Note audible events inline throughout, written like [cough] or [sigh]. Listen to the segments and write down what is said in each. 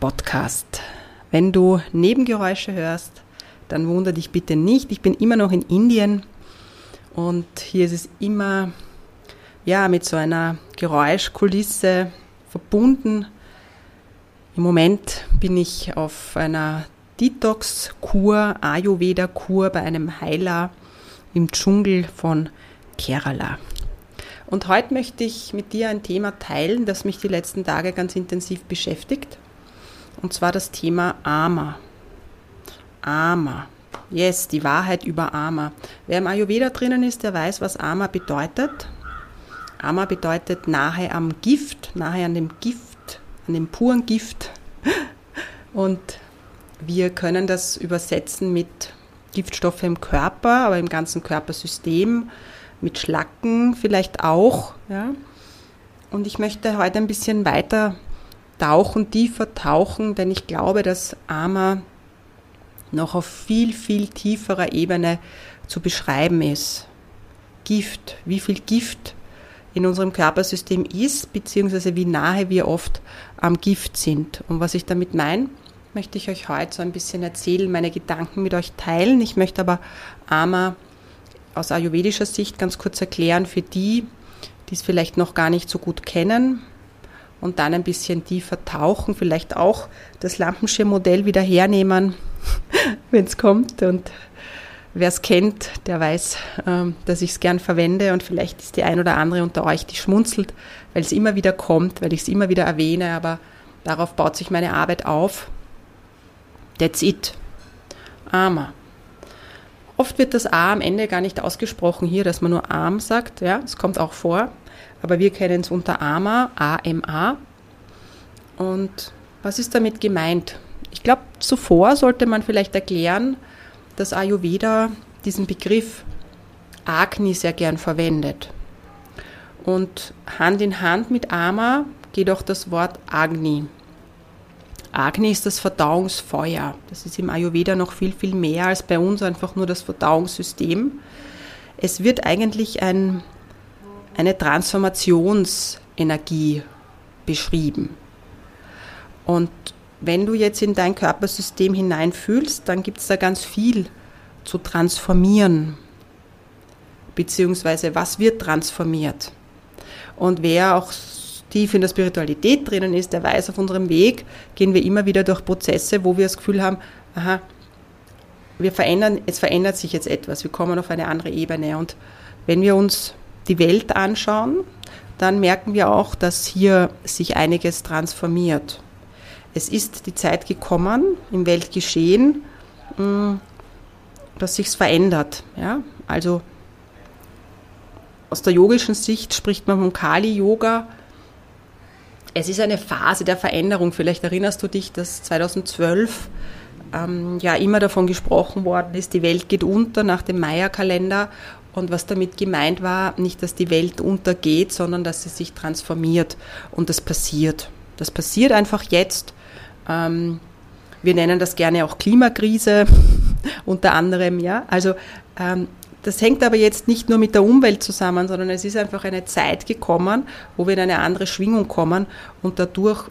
Podcast. Wenn du Nebengeräusche hörst, dann wundere dich bitte nicht. Ich bin immer noch in Indien und hier ist es immer ja mit so einer Geräuschkulisse verbunden. Im Moment bin ich auf einer Detox-Kur, Ayurveda-Kur bei einem Heiler im Dschungel von Kerala. Und heute möchte ich mit dir ein Thema teilen, das mich die letzten Tage ganz intensiv beschäftigt. Und zwar das Thema Ama. Ama. Yes, die Wahrheit über Ama. Wer im Ayurveda drinnen ist, der weiß, was Ama bedeutet. Ama bedeutet nahe am Gift, nahe an dem Gift, an dem puren Gift. Und wir können das übersetzen mit Giftstoffe im Körper, aber im ganzen Körpersystem mit Schlacken vielleicht auch. Ja. Und ich möchte heute ein bisschen weiter tauchen, tiefer tauchen, denn ich glaube, dass Ama noch auf viel, viel tieferer Ebene zu beschreiben ist. Gift, wie viel Gift in unserem Körpersystem ist, beziehungsweise wie nahe wir oft am Gift sind. Und was ich damit meine, möchte ich euch heute so ein bisschen erzählen, meine Gedanken mit euch teilen. Ich möchte aber Ama aus ayurvedischer Sicht ganz kurz erklären für die, die es vielleicht noch gar nicht so gut kennen und dann ein bisschen tiefer tauchen, vielleicht auch das Lampenschirmmodell wieder hernehmen, [laughs] wenn es kommt. Und wer es kennt, der weiß, ähm, dass ich es gern verwende und vielleicht ist die ein oder andere unter euch, die schmunzelt, weil es immer wieder kommt, weil ich es immer wieder erwähne, aber darauf baut sich meine Arbeit auf. That's it. Ama. Oft wird das A am Ende gar nicht ausgesprochen hier, dass man nur Arm sagt. Ja, es kommt auch vor. Aber wir kennen es unter AMA, A-M-A. Und was ist damit gemeint? Ich glaube, zuvor sollte man vielleicht erklären, dass Ayurveda diesen Begriff Agni sehr gern verwendet. Und Hand in Hand mit Ama geht auch das Wort Agni. Agni ist das Verdauungsfeuer. Das ist im Ayurveda noch viel, viel mehr als bei uns einfach nur das Verdauungssystem. Es wird eigentlich ein, eine Transformationsenergie beschrieben. Und wenn du jetzt in dein Körpersystem hineinfühlst, dann gibt es da ganz viel zu transformieren. Beziehungsweise was wird transformiert? Und wer auch tief in der Spiritualität drinnen ist, der weiß, auf unserem Weg gehen wir immer wieder durch Prozesse, wo wir das Gefühl haben, aha, wir verändern, es verändert sich jetzt etwas, wir kommen auf eine andere Ebene. Und wenn wir uns die Welt anschauen, dann merken wir auch, dass hier sich einiges transformiert. Es ist die Zeit gekommen im Weltgeschehen, mm, dass sich's verändert. Ja? Also aus der yogischen Sicht spricht man vom Kali-Yoga, es ist eine Phase der Veränderung. Vielleicht erinnerst du dich, dass 2012 ähm, ja immer davon gesprochen worden ist, die Welt geht unter nach dem Maya-Kalender. Und was damit gemeint war, nicht, dass die Welt untergeht, sondern dass sie sich transformiert. Und das passiert. Das passiert einfach jetzt. Ähm, wir nennen das gerne auch Klimakrise [laughs] unter anderem. Ja, also ähm, das hängt aber jetzt nicht nur mit der Umwelt zusammen, sondern es ist einfach eine Zeit gekommen, wo wir in eine andere Schwingung kommen und dadurch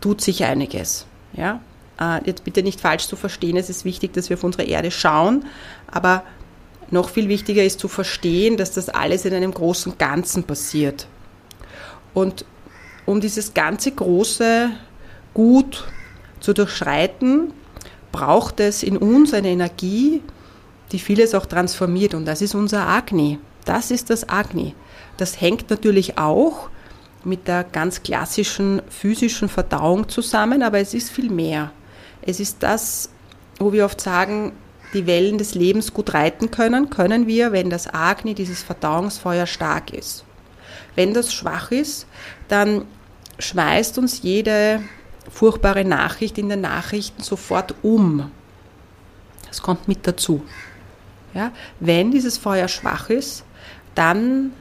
tut sich einiges. Ja? Äh, jetzt bitte nicht falsch zu verstehen, es ist wichtig, dass wir auf unsere Erde schauen, aber noch viel wichtiger ist zu verstehen, dass das alles in einem großen Ganzen passiert. Und um dieses ganze große Gut zu durchschreiten, braucht es in uns eine Energie, die vieles auch transformiert. Und das ist unser Agni. Das ist das Agni. Das hängt natürlich auch mit der ganz klassischen physischen Verdauung zusammen, aber es ist viel mehr. Es ist das, wo wir oft sagen, die Wellen des Lebens gut reiten können, können wir, wenn das Agni, dieses Verdauungsfeuer stark ist. Wenn das schwach ist, dann schmeißt uns jede furchtbare Nachricht in den Nachrichten sofort um. Das kommt mit dazu. Ja? Wenn dieses Feuer schwach ist, dann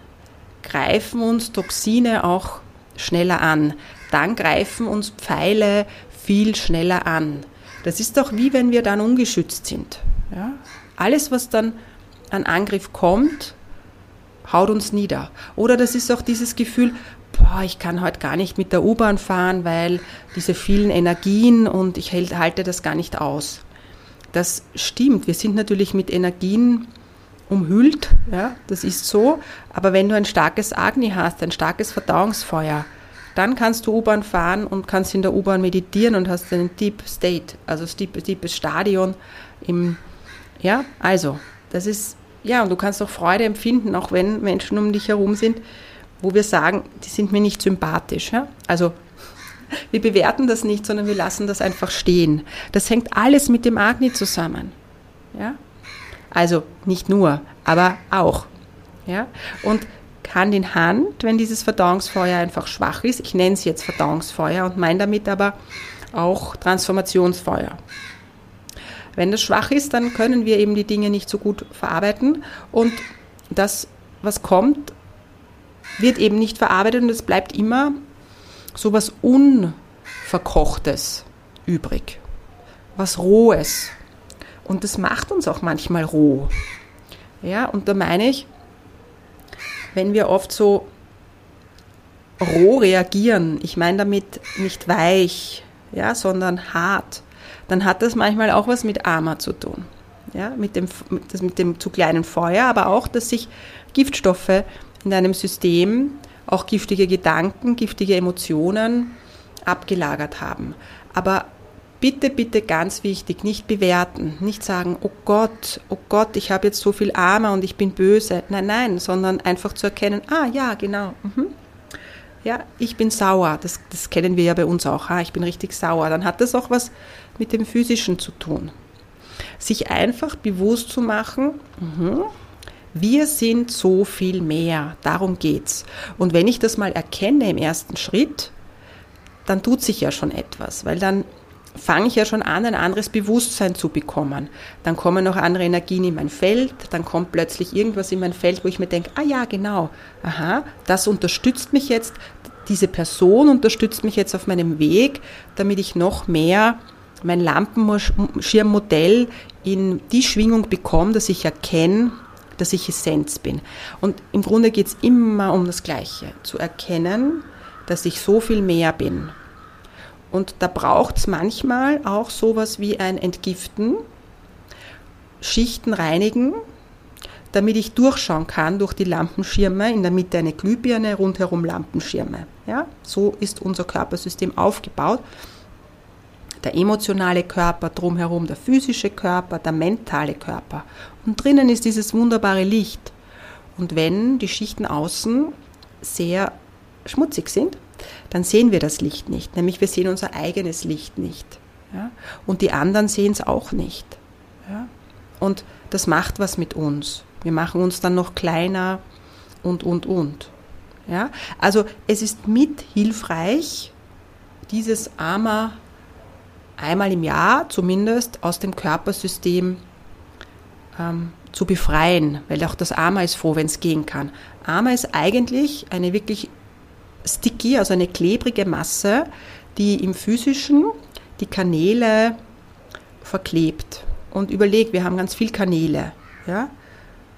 greifen uns Toxine auch schneller an. Dann greifen uns Pfeile viel schneller an. Das ist doch wie wenn wir dann ungeschützt sind. Ja? Alles, was dann an Angriff kommt, haut uns nieder. Oder das ist auch dieses Gefühl, boah, ich kann heute gar nicht mit der U-Bahn fahren, weil diese vielen Energien und ich halte das gar nicht aus. Das stimmt. Wir sind natürlich mit Energien umhüllt, ja, das ist so. Aber wenn du ein starkes Agni hast, ein starkes Verdauungsfeuer, dann kannst du U-Bahn fahren und kannst in der U-Bahn meditieren und hast einen Deep State, also Deep, Deepes Stadion im, ja, also, das ist, ja, und du kannst auch Freude empfinden, auch wenn Menschen um dich herum sind, wo wir sagen, die sind mir nicht sympathisch, ja. Also, wir bewerten das nicht, sondern wir lassen das einfach stehen. Das hängt alles mit dem Agni zusammen, ja. Also, nicht nur, aber auch, ja. Und Hand in Hand, wenn dieses Verdauungsfeuer einfach schwach ist. Ich nenne es jetzt Verdauungsfeuer und meine damit aber auch Transformationsfeuer. Wenn das schwach ist, dann können wir eben die Dinge nicht so gut verarbeiten und das, was kommt, wird eben nicht verarbeitet und es bleibt immer so was Unverkochtes übrig, was Rohes. Und das macht uns auch manchmal roh. Ja, und da meine ich, wenn wir oft so roh reagieren, ich meine damit nicht weich, ja, sondern hart, dann hat das manchmal auch was mit Armer zu tun. Ja, mit dem, das mit dem zu kleinen Feuer, aber auch, dass sich Giftstoffe in deinem System, auch giftige Gedanken, giftige Emotionen abgelagert haben. Aber bitte, bitte ganz wichtig, nicht bewerten, nicht sagen, oh Gott, oh Gott, ich habe jetzt so viel Arme und ich bin böse. Nein, nein, sondern einfach zu erkennen, ah ja, genau. Mhm. Ja, ich bin sauer. Das, das kennen wir ja bei uns auch. Ah, ich bin richtig sauer. Dann hat das auch was mit dem Physischen zu tun. Sich einfach bewusst zu machen, mhm, wir sind so viel mehr. Darum geht's. Und wenn ich das mal erkenne im ersten Schritt, dann tut sich ja schon etwas, weil dann fange ich ja schon an, ein anderes Bewusstsein zu bekommen. Dann kommen noch andere Energien in mein Feld, dann kommt plötzlich irgendwas in mein Feld, wo ich mir denke, ah ja, genau, aha, das unterstützt mich jetzt, diese Person unterstützt mich jetzt auf meinem Weg, damit ich noch mehr mein Lampenschirmmodell in die Schwingung bekomme, dass ich erkenne, dass ich Essenz bin. Und im Grunde geht es immer um das Gleiche, zu erkennen, dass ich so viel mehr bin und da braucht es manchmal auch sowas wie ein Entgiften, Schichten reinigen, damit ich durchschauen kann durch die Lampenschirme, in der Mitte eine Glühbirne, rundherum Lampenschirme. Ja, so ist unser Körpersystem aufgebaut. Der emotionale Körper, drumherum der physische Körper, der mentale Körper. Und drinnen ist dieses wunderbare Licht. Und wenn die Schichten außen sehr schmutzig sind, dann sehen wir das Licht nicht, nämlich wir sehen unser eigenes Licht nicht. Ja? Und die anderen sehen es auch nicht. Ja? Und das macht was mit uns. Wir machen uns dann noch kleiner und, und, und. Ja? Also es ist mit hilfreich, dieses Ama einmal im Jahr zumindest aus dem Körpersystem ähm, zu befreien, weil auch das Ama ist froh, wenn es gehen kann. Ama ist eigentlich eine wirklich sticky, also eine klebrige Masse, die im physischen die Kanäle verklebt. Und überlegt, wir haben ganz viele Kanäle. Ja?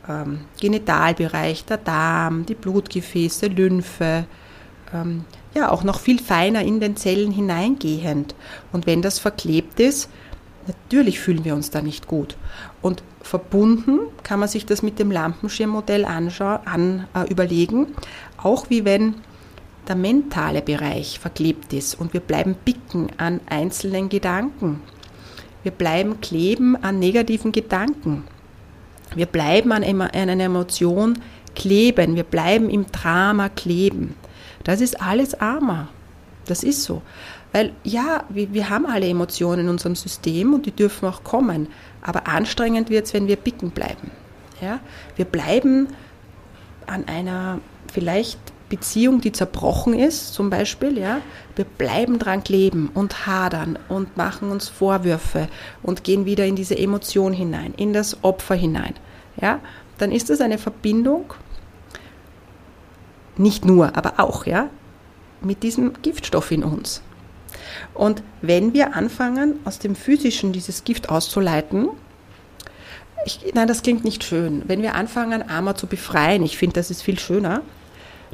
Ähm, Genitalbereich, der Darm, die Blutgefäße, Lymphe, ähm, ja, auch noch viel feiner in den Zellen hineingehend. Und wenn das verklebt ist, natürlich fühlen wir uns da nicht gut. Und verbunden kann man sich das mit dem Lampenschirmmodell an, äh, überlegen, auch wie wenn der mentale Bereich verklebt ist und wir bleiben bicken an einzelnen Gedanken. Wir bleiben kleben an negativen Gedanken. Wir bleiben an einer Emotion kleben. Wir bleiben im Drama kleben. Das ist alles Armer. Das ist so. Weil ja, wir, wir haben alle Emotionen in unserem System und die dürfen auch kommen. Aber anstrengend wird es, wenn wir bicken bleiben. Ja? Wir bleiben an einer vielleicht Beziehung, die zerbrochen ist, zum Beispiel, ja, wir bleiben dran kleben und hadern und machen uns Vorwürfe und gehen wieder in diese Emotion hinein, in das Opfer hinein, ja, dann ist das eine Verbindung, nicht nur, aber auch, ja, mit diesem Giftstoff in uns. Und wenn wir anfangen, aus dem Physischen dieses Gift auszuleiten, ich, nein, das klingt nicht schön. Wenn wir anfangen, Armer zu befreien, ich finde, das ist viel schöner,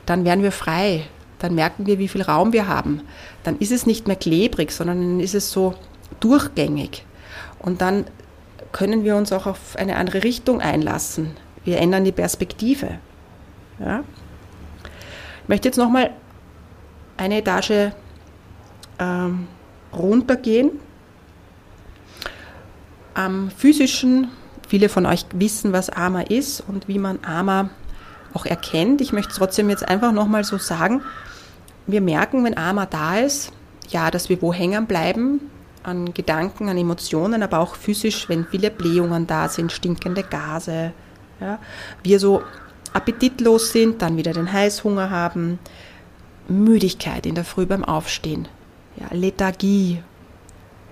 dann werden wir frei. Dann merken wir, wie viel Raum wir haben. Dann ist es nicht mehr klebrig, sondern dann ist es so durchgängig. Und dann können wir uns auch auf eine andere Richtung einlassen. Wir ändern die Perspektive. Ja? Möchte jetzt nochmal eine Etage ähm, runtergehen. Am physischen, viele von euch wissen, was Ama ist und wie man Ama auch erkennt. Ich möchte trotzdem jetzt einfach nochmal so sagen, wir merken, wenn Ama da ist, ja, dass wir wo hängen bleiben, an Gedanken, an Emotionen, aber auch physisch, wenn viele Blähungen da sind, stinkende Gase, ja, wir so appetitlos sind, dann wieder den Heißhunger haben, Müdigkeit in der Früh beim Aufstehen, ja, Lethargie.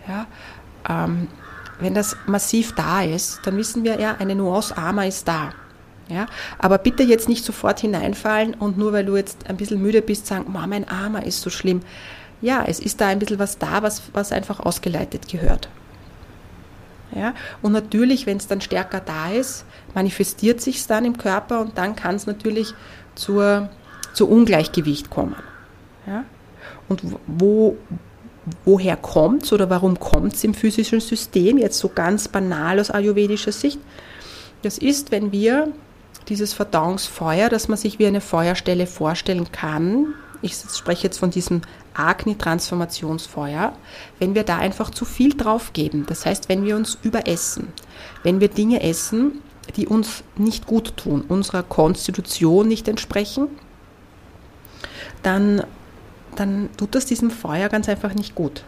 Ja, ähm, wenn das massiv da ist, dann wissen wir ja, eine Nuance armer ist da. Ja, aber bitte jetzt nicht sofort hineinfallen und nur weil du jetzt ein bisschen müde bist, sagen, mein Armer ist so schlimm. Ja, es ist da ein bisschen was da, was, was einfach ausgeleitet gehört. Ja, und natürlich, wenn es dann stärker da ist, manifestiert sich es dann im Körper und dann kann es natürlich zur, zu Ungleichgewicht kommen. Ja? Und wo, woher kommt es oder warum kommt es im physischen System, jetzt so ganz banal aus ayurvedischer Sicht? Das ist, wenn wir dieses Verdauungsfeuer, das man sich wie eine Feuerstelle vorstellen kann, ich spreche jetzt von diesem Agni-Transformationsfeuer, wenn wir da einfach zu viel drauf geben. Das heißt, wenn wir uns überessen, wenn wir Dinge essen, die uns nicht gut tun, unserer Konstitution nicht entsprechen, dann, dann tut das diesem Feuer ganz einfach nicht gut.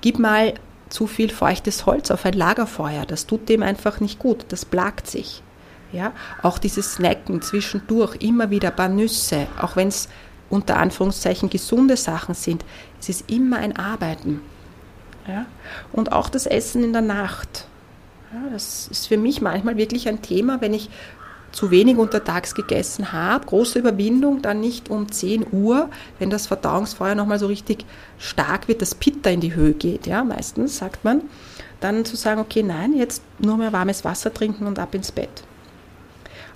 Gib mal zu viel feuchtes Holz auf ein Lagerfeuer, das tut dem einfach nicht gut, das plagt sich. Ja, auch dieses Snacken zwischendurch, immer wieder ein paar Nüsse, auch wenn es unter Anführungszeichen gesunde Sachen sind, es ist immer ein Arbeiten. Ja? Und auch das Essen in der Nacht. Ja, das ist für mich manchmal wirklich ein Thema, wenn ich zu wenig untertags gegessen habe, große Überwindung, dann nicht um 10 Uhr, wenn das Verdauungsfeuer nochmal so richtig stark wird, das Pitta in die Höhe geht, ja, meistens sagt man, dann zu sagen, okay, nein, jetzt nur mehr warmes Wasser trinken und ab ins Bett.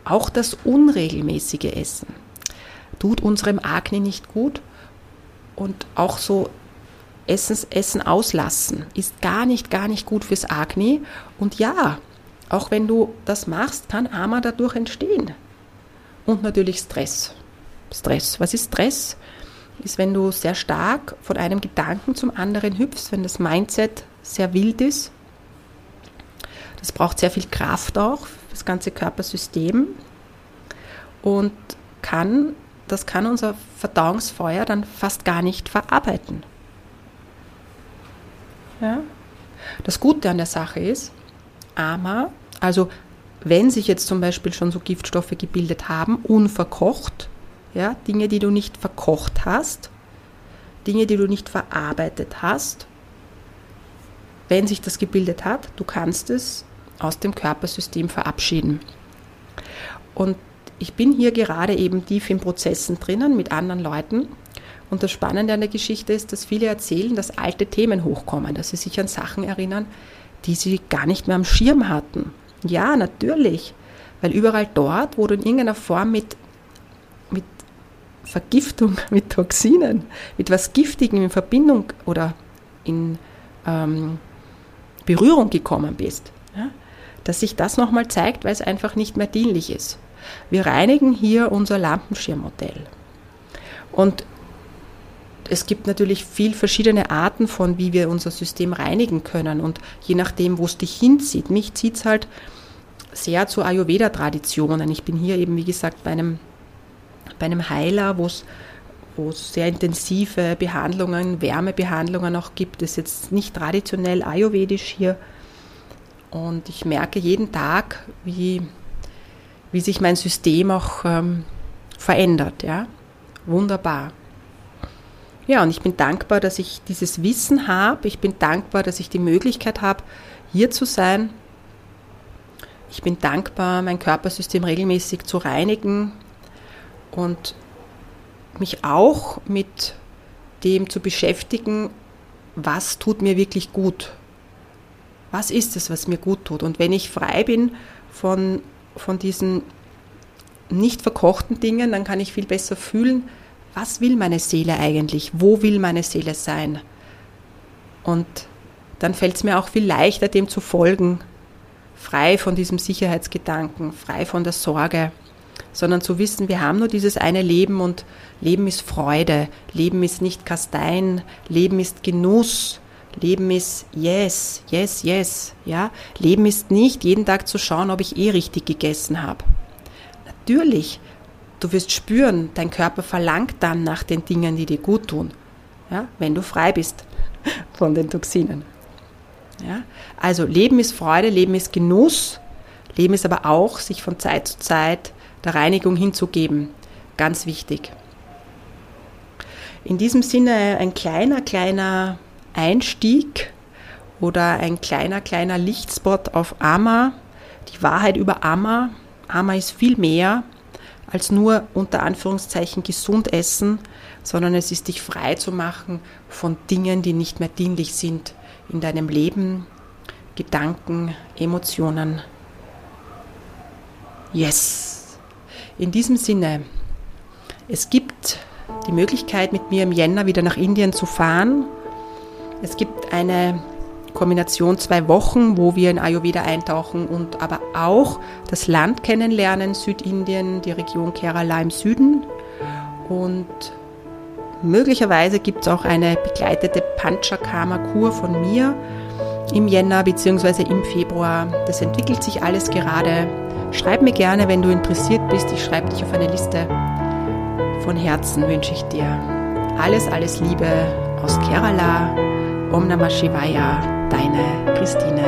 Auch das unregelmäßige Essen tut unserem Agni nicht gut und auch so Essens, Essen auslassen ist gar nicht, gar nicht gut fürs Agni und ja, auch wenn du das machst, kann Ama dadurch entstehen. Und natürlich Stress. Stress. Was ist Stress? Ist, wenn du sehr stark von einem Gedanken zum anderen hüpfst, wenn das Mindset sehr wild ist. Das braucht sehr viel Kraft auch, das ganze Körpersystem. Und kann, das kann unser Verdauungsfeuer dann fast gar nicht verarbeiten. Ja? Das Gute an der Sache ist, Ama, also wenn sich jetzt zum Beispiel schon so Giftstoffe gebildet haben, unverkocht, ja, Dinge, die du nicht verkocht hast, Dinge, die du nicht verarbeitet hast, wenn sich das gebildet hat, du kannst es aus dem Körpersystem verabschieden. Und ich bin hier gerade eben tief in Prozessen drinnen mit anderen Leuten. Und das Spannende an der Geschichte ist, dass viele erzählen, dass alte Themen hochkommen, dass sie sich an Sachen erinnern, die sie gar nicht mehr am Schirm hatten. Ja, natürlich, weil überall dort, wo du in irgendeiner Form mit, mit Vergiftung, [laughs] mit Toxinen, mit was Giftigem in Verbindung oder in ähm, Berührung gekommen bist, ja, dass sich das nochmal zeigt, weil es einfach nicht mehr dienlich ist. Wir reinigen hier unser Lampenschirmmodell. Und es gibt natürlich viel verschiedene Arten von, wie wir unser System reinigen können. Und je nachdem, wo es dich hinzieht, mich zieht es halt sehr zu Ayurveda-Traditionen. Ich bin hier eben, wie gesagt, bei einem, bei einem Heiler, wo es wo es sehr intensive Behandlungen, Wärmebehandlungen auch gibt. Das ist jetzt nicht traditionell ayurvedisch hier. Und ich merke jeden Tag, wie, wie sich mein System auch ähm, verändert. Ja? Wunderbar. Ja, und ich bin dankbar, dass ich dieses Wissen habe. Ich bin dankbar, dass ich die Möglichkeit habe, hier zu sein. Ich bin dankbar, mein Körpersystem regelmäßig zu reinigen und mich auch mit dem zu beschäftigen, was tut mir wirklich gut. Was ist es, was mir gut tut? Und wenn ich frei bin von, von diesen nicht verkochten Dingen, dann kann ich viel besser fühlen, was will meine Seele eigentlich? Wo will meine Seele sein? Und dann fällt es mir auch viel leichter, dem zu folgen, frei von diesem Sicherheitsgedanken, frei von der Sorge, sondern zu wissen, wir haben nur dieses eine Leben und Leben ist Freude, Leben ist nicht Kastein, Leben ist Genuss, Leben ist yes, yes, yes, ja. Leben ist nicht jeden Tag zu schauen, ob ich eh richtig gegessen habe. Natürlich Du wirst spüren, dein Körper verlangt dann nach den Dingen, die dir gut tun, ja, wenn du frei bist [laughs] von den Toxinen. Ja, also Leben ist Freude, Leben ist Genuss, Leben ist aber auch, sich von Zeit zu Zeit der Reinigung hinzugeben. Ganz wichtig. In diesem Sinne ein kleiner, kleiner Einstieg oder ein kleiner, kleiner Lichtspot auf Ama. Die Wahrheit über Ama. Ama ist viel mehr als nur unter Anführungszeichen gesund essen, sondern es ist dich frei zu machen von Dingen, die nicht mehr dienlich sind in deinem Leben, Gedanken, Emotionen. Yes! In diesem Sinne, es gibt die Möglichkeit, mit mir im Jänner wieder nach Indien zu fahren. Es gibt eine Kombination zwei Wochen, wo wir in Ayurveda eintauchen und aber auch das Land kennenlernen, Südindien, die Region Kerala im Süden. Und möglicherweise gibt es auch eine begleitete Panchakarma-Kur von mir im Jänner bzw. im Februar. Das entwickelt sich alles gerade. Schreib mir gerne, wenn du interessiert bist. Ich schreibe dich auf eine Liste. Von Herzen wünsche ich dir alles, alles Liebe aus Kerala. Om Namah Shivaya deine Christine